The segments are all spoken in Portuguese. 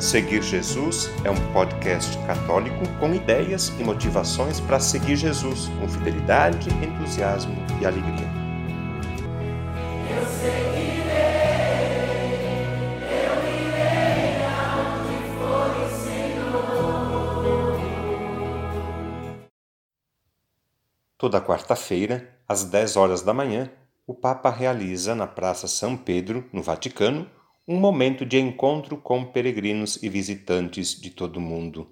Seguir Jesus é um podcast católico com ideias e motivações para seguir Jesus com fidelidade, entusiasmo e alegria. Eu seguirei, eu irei for o Senhor. Toda quarta-feira, às 10 horas da manhã, o Papa realiza na Praça São Pedro, no Vaticano, um momento de encontro com peregrinos e visitantes de todo o mundo.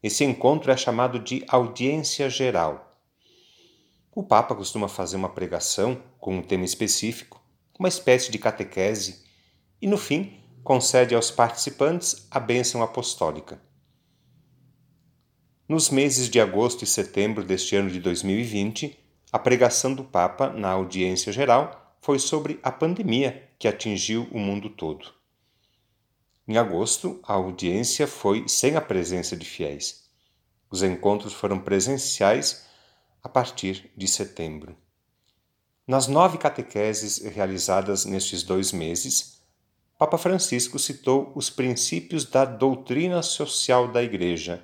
Esse encontro é chamado de audiência geral. O Papa costuma fazer uma pregação com um tema específico, uma espécie de catequese, e no fim concede aos participantes a bênção apostólica. Nos meses de agosto e setembro deste ano de 2020, a pregação do Papa na audiência geral foi sobre a pandemia que atingiu o mundo todo. Em agosto, a audiência foi sem a presença de fiéis. Os encontros foram presenciais a partir de setembro. Nas nove catequeses realizadas nestes dois meses, Papa Francisco citou os princípios da doutrina social da Igreja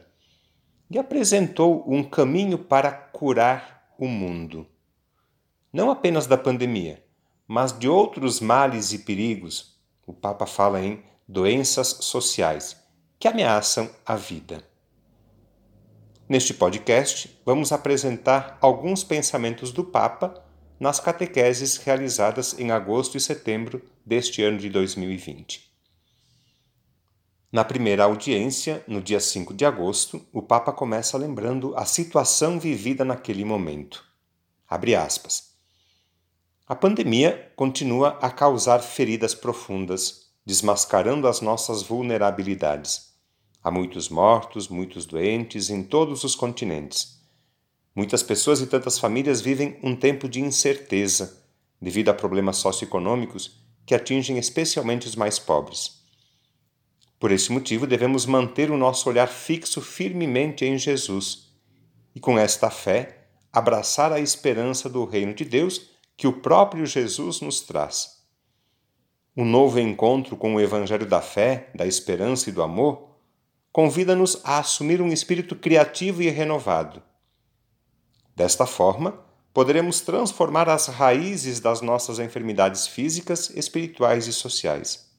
e apresentou um caminho para curar o mundo. Não apenas da pandemia, mas de outros males e perigos. O Papa fala em doenças sociais que ameaçam a vida. Neste podcast, vamos apresentar alguns pensamentos do Papa nas catequeses realizadas em agosto e setembro deste ano de 2020. Na primeira audiência, no dia 5 de agosto, o Papa começa lembrando a situação vivida naquele momento. Abre aspas. A pandemia continua a causar feridas profundas, desmascarando as nossas vulnerabilidades. Há muitos mortos, muitos doentes em todos os continentes. Muitas pessoas e tantas famílias vivem um tempo de incerteza devido a problemas socioeconômicos que atingem especialmente os mais pobres. Por esse motivo, devemos manter o nosso olhar fixo firmemente em Jesus e, com esta fé, abraçar a esperança do Reino de Deus que o próprio Jesus nos traz. O novo encontro com o Evangelho da fé, da esperança e do amor convida-nos a assumir um espírito criativo e renovado. Desta forma, poderemos transformar as raízes das nossas enfermidades físicas, espirituais e sociais.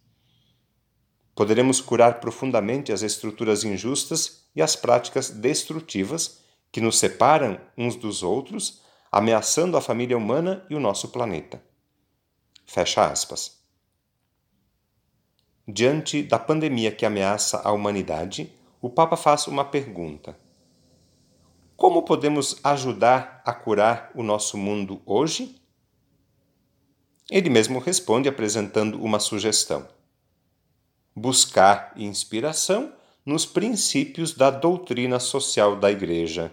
Poderemos curar profundamente as estruturas injustas e as práticas destrutivas que nos separam uns dos outros ameaçando a família humana e o nosso planeta. Fecha aspas. Diante da pandemia que ameaça a humanidade, o Papa faz uma pergunta: Como podemos ajudar a curar o nosso mundo hoje? Ele mesmo responde apresentando uma sugestão: buscar inspiração nos princípios da doutrina social da Igreja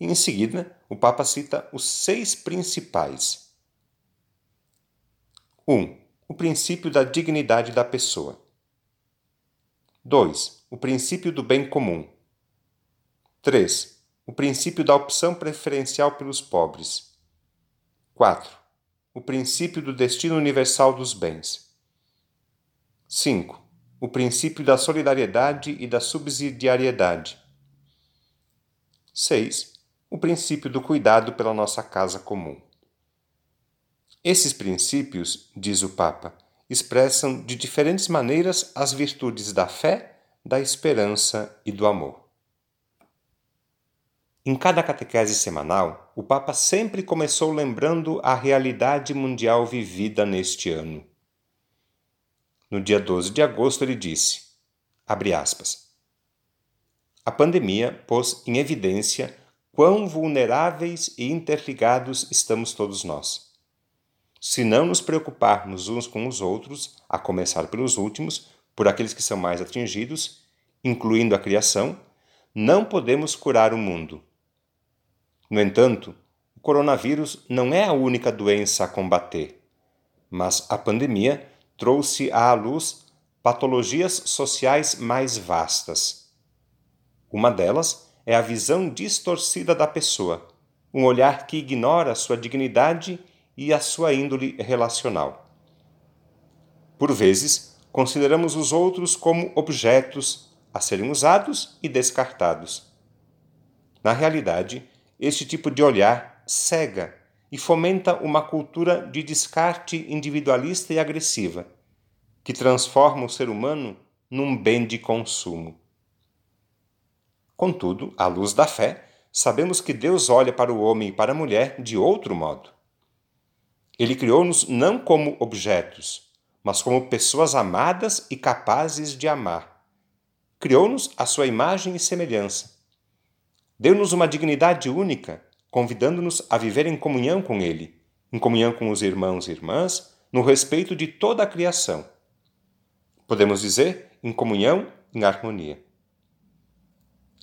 e em seguida, o Papa cita os seis principais. 1. Um, o princípio da dignidade da pessoa. 2. O princípio do bem comum. 3. O princípio da opção preferencial pelos pobres. 4. O princípio do destino universal dos bens. 5. O princípio da solidariedade e da subsidiariedade. 6 o princípio do cuidado pela nossa casa comum. Esses princípios, diz o Papa, expressam de diferentes maneiras as virtudes da fé, da esperança e do amor. Em cada catequese semanal, o Papa sempre começou lembrando a realidade mundial vivida neste ano. No dia 12 de agosto, ele disse: abre aspas. A pandemia pôs em evidência quão vulneráveis e interligados estamos todos nós. Se não nos preocuparmos uns com os outros, a começar pelos últimos, por aqueles que são mais atingidos, incluindo a criação, não podemos curar o mundo. No entanto, o coronavírus não é a única doença a combater, mas a pandemia trouxe à luz patologias sociais mais vastas. Uma delas é a visão distorcida da pessoa, um olhar que ignora sua dignidade e a sua índole relacional. Por vezes, consideramos os outros como objetos a serem usados e descartados. Na realidade, este tipo de olhar cega e fomenta uma cultura de descarte individualista e agressiva, que transforma o ser humano num bem de consumo. Contudo, à luz da fé, sabemos que Deus olha para o homem e para a mulher de outro modo. Ele criou-nos não como objetos, mas como pessoas amadas e capazes de amar. Criou-nos à sua imagem e semelhança. Deu-nos uma dignidade única, convidando-nos a viver em comunhão com Ele, em comunhão com os irmãos e irmãs, no respeito de toda a criação. Podemos dizer, em comunhão, em harmonia.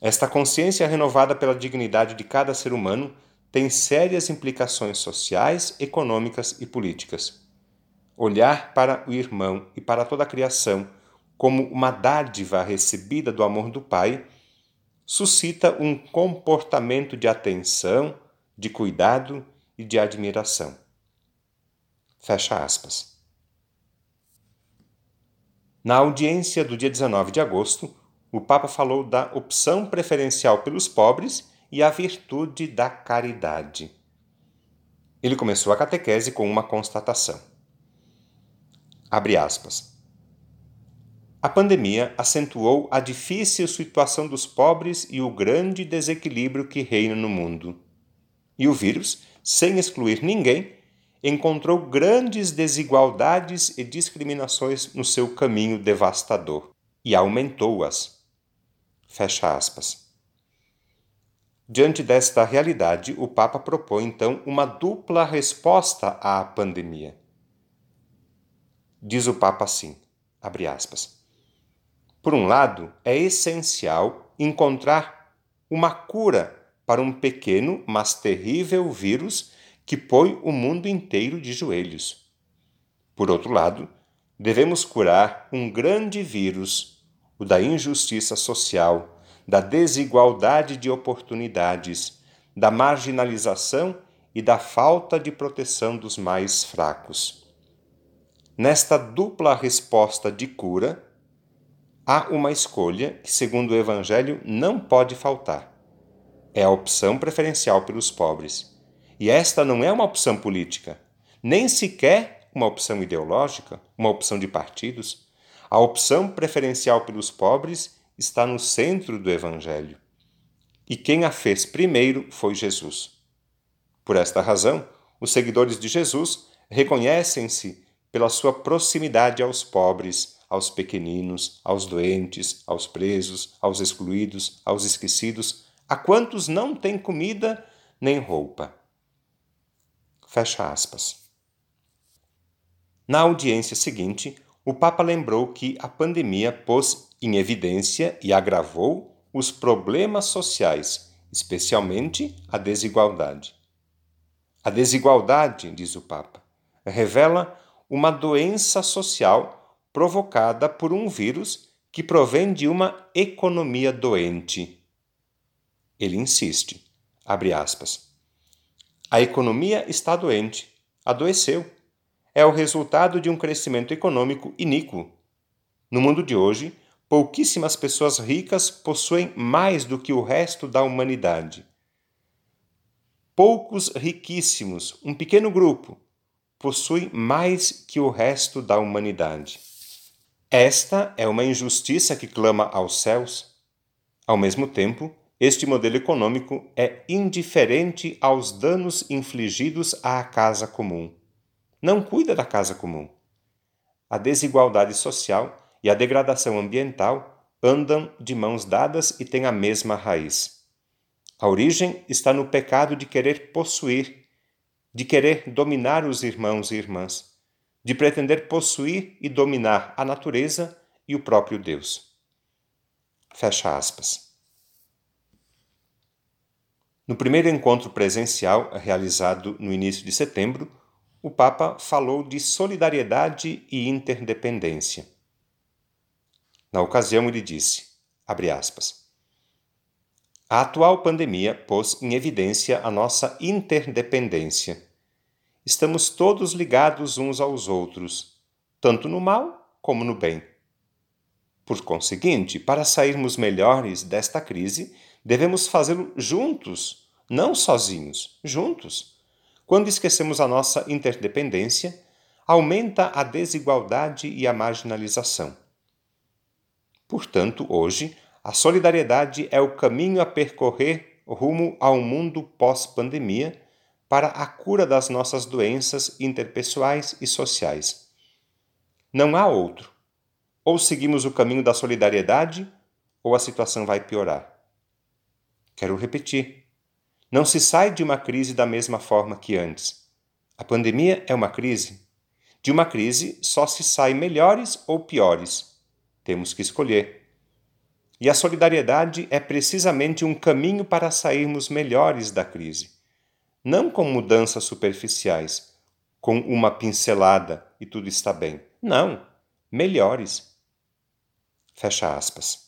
Esta consciência renovada pela dignidade de cada ser humano tem sérias implicações sociais, econômicas e políticas. Olhar para o irmão e para toda a criação como uma dádiva recebida do amor do Pai suscita um comportamento de atenção, de cuidado e de admiração. Fecha aspas. Na audiência do dia 19 de agosto, o Papa falou da opção preferencial pelos pobres e a virtude da caridade. Ele começou a catequese com uma constatação. Abre aspas. A pandemia acentuou a difícil situação dos pobres e o grande desequilíbrio que reina no mundo. E o vírus, sem excluir ninguém, encontrou grandes desigualdades e discriminações no seu caminho devastador e aumentou-as. Fecha aspas. Diante desta realidade, o Papa propõe então uma dupla resposta à pandemia. Diz o Papa assim, abre aspas. Por um lado, é essencial encontrar uma cura para um pequeno, mas terrível vírus que põe o mundo inteiro de joelhos. Por outro lado, devemos curar um grande vírus o da injustiça social, da desigualdade de oportunidades, da marginalização e da falta de proteção dos mais fracos. Nesta dupla resposta de cura, há uma escolha que, segundo o Evangelho, não pode faltar. É a opção preferencial pelos pobres. E esta não é uma opção política, nem sequer uma opção ideológica, uma opção de partidos a opção preferencial pelos pobres está no centro do Evangelho. E quem a fez primeiro foi Jesus. Por esta razão, os seguidores de Jesus reconhecem-se pela sua proximidade aos pobres, aos pequeninos, aos doentes, aos presos, aos excluídos, aos esquecidos, a quantos não têm comida nem roupa. Fecha aspas. Na audiência seguinte, o Papa lembrou que a pandemia pôs em evidência e agravou os problemas sociais, especialmente a desigualdade. A desigualdade, diz o Papa, revela uma doença social provocada por um vírus que provém de uma economia doente. Ele insiste, abre aspas. A economia está doente, adoeceu é o resultado de um crescimento econômico iníquo. No mundo de hoje, pouquíssimas pessoas ricas possuem mais do que o resto da humanidade. Poucos riquíssimos, um pequeno grupo, possuem mais que o resto da humanidade. Esta é uma injustiça que clama aos céus. Ao mesmo tempo, este modelo econômico é indiferente aos danos infligidos à casa comum não cuida da casa comum. A desigualdade social e a degradação ambiental andam de mãos dadas e têm a mesma raiz. A origem está no pecado de querer possuir, de querer dominar os irmãos e irmãs, de pretender possuir e dominar a natureza e o próprio Deus. Fecha aspas. No primeiro encontro presencial, realizado no início de setembro, o Papa falou de solidariedade e interdependência. Na ocasião, ele disse, aspas, a atual pandemia pôs em evidência a nossa interdependência. Estamos todos ligados uns aos outros, tanto no mal como no bem. Por conseguinte, para sairmos melhores desta crise, devemos fazê-lo juntos, não sozinhos, juntos. Quando esquecemos a nossa interdependência, aumenta a desigualdade e a marginalização. Portanto, hoje, a solidariedade é o caminho a percorrer rumo a um mundo pós-pandemia para a cura das nossas doenças interpessoais e sociais. Não há outro. Ou seguimos o caminho da solidariedade, ou a situação vai piorar. Quero repetir. Não se sai de uma crise da mesma forma que antes. A pandemia é uma crise. De uma crise só se sai melhores ou piores. Temos que escolher. E a solidariedade é precisamente um caminho para sairmos melhores da crise. Não com mudanças superficiais, com uma pincelada e tudo está bem. Não, melhores. Fecha aspas.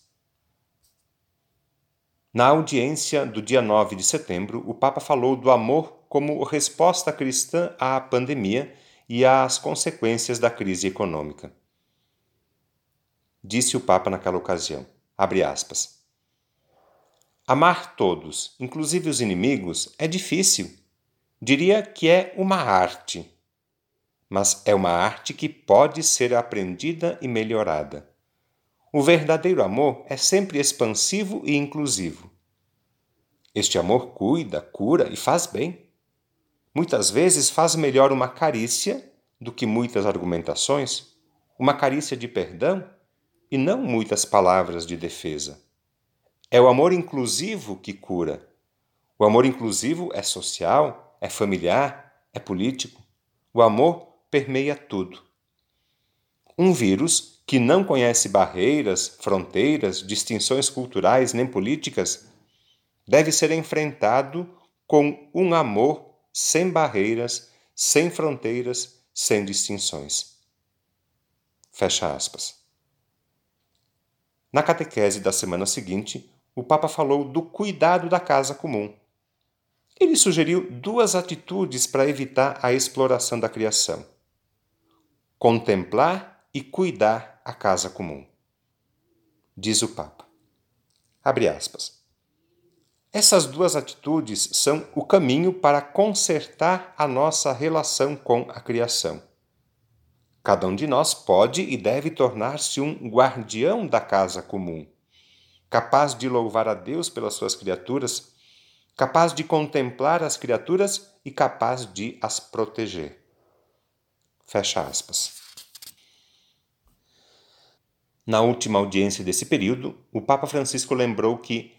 Na audiência do dia 9 de setembro, o Papa falou do amor como resposta cristã à pandemia e às consequências da crise econômica. Disse o Papa naquela ocasião, aspas, Amar todos, inclusive os inimigos, é difícil. Diria que é uma arte. Mas é uma arte que pode ser aprendida e melhorada. O verdadeiro amor é sempre expansivo e inclusivo. Este amor cuida, cura e faz bem. Muitas vezes faz melhor uma carícia do que muitas argumentações, uma carícia de perdão e não muitas palavras de defesa. É o amor inclusivo que cura. O amor inclusivo é social, é familiar, é político. O amor permeia tudo. Um vírus que não conhece barreiras, fronteiras, distinções culturais nem políticas, deve ser enfrentado com um amor sem barreiras, sem fronteiras, sem distinções. Fecha aspas. Na catequese da semana seguinte, o Papa falou do cuidado da casa comum. Ele sugeriu duas atitudes para evitar a exploração da criação: contemplar e cuidar a casa comum. Diz o Papa. Abre aspas. Essas duas atitudes são o caminho para consertar a nossa relação com a criação. Cada um de nós pode e deve tornar-se um guardião da casa comum, capaz de louvar a Deus pelas suas criaturas, capaz de contemplar as criaturas e capaz de as proteger. Fecha aspas. Na última audiência desse período, o Papa Francisco lembrou que,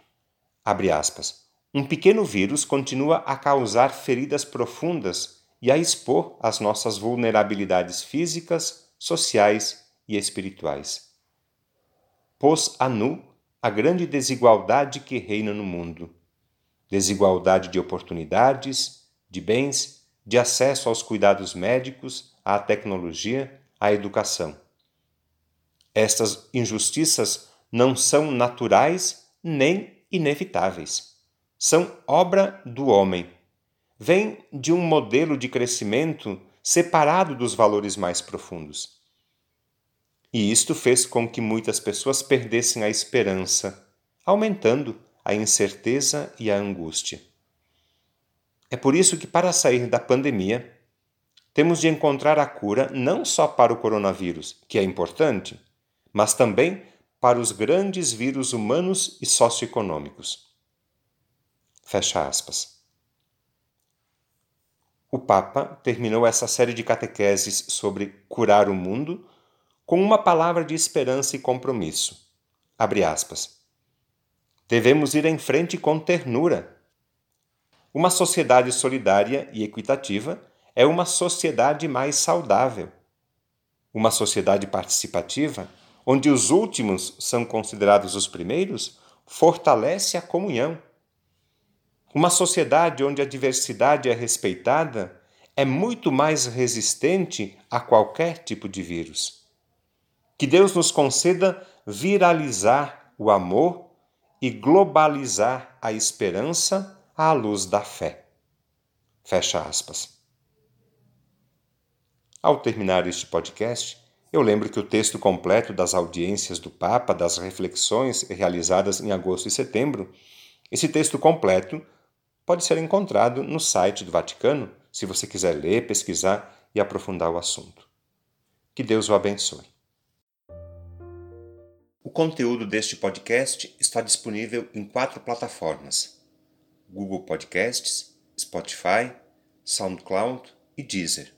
abre aspas, um pequeno vírus continua a causar feridas profundas e a expor as nossas vulnerabilidades físicas, sociais e espirituais. Pôs a nu a grande desigualdade que reina no mundo. Desigualdade de oportunidades, de bens, de acesso aos cuidados médicos, à tecnologia, à educação estas injustiças não são naturais nem inevitáveis. São obra do homem. Vêm de um modelo de crescimento separado dos valores mais profundos. E isto fez com que muitas pessoas perdessem a esperança, aumentando a incerteza e a angústia. É por isso que, para sair da pandemia, temos de encontrar a cura não só para o coronavírus, que é importante, mas também para os grandes vírus humanos e socioeconômicos. Fecha aspas. O Papa terminou essa série de catequeses sobre curar o mundo com uma palavra de esperança e compromisso. Abre aspas. Devemos ir em frente com ternura. Uma sociedade solidária e equitativa é uma sociedade mais saudável. Uma sociedade participativa onde os últimos são considerados os primeiros, fortalece a comunhão. Uma sociedade onde a diversidade é respeitada é muito mais resistente a qualquer tipo de vírus. Que Deus nos conceda viralizar o amor e globalizar a esperança à luz da fé. Fecha aspas. Ao terminar este podcast, Eu lembro que o texto completo das audiências do Papa, das reflexões realizadas em agosto e setembro, esse texto completo pode ser encontrado no site do Vaticano, se você quiser ler, pesquisar e aprofundar o assunto. Que Deus o abençoe. O conteúdo deste podcast está disponível em quatro plataformas: Google Podcasts, Spotify, SoundCloud e Deezer.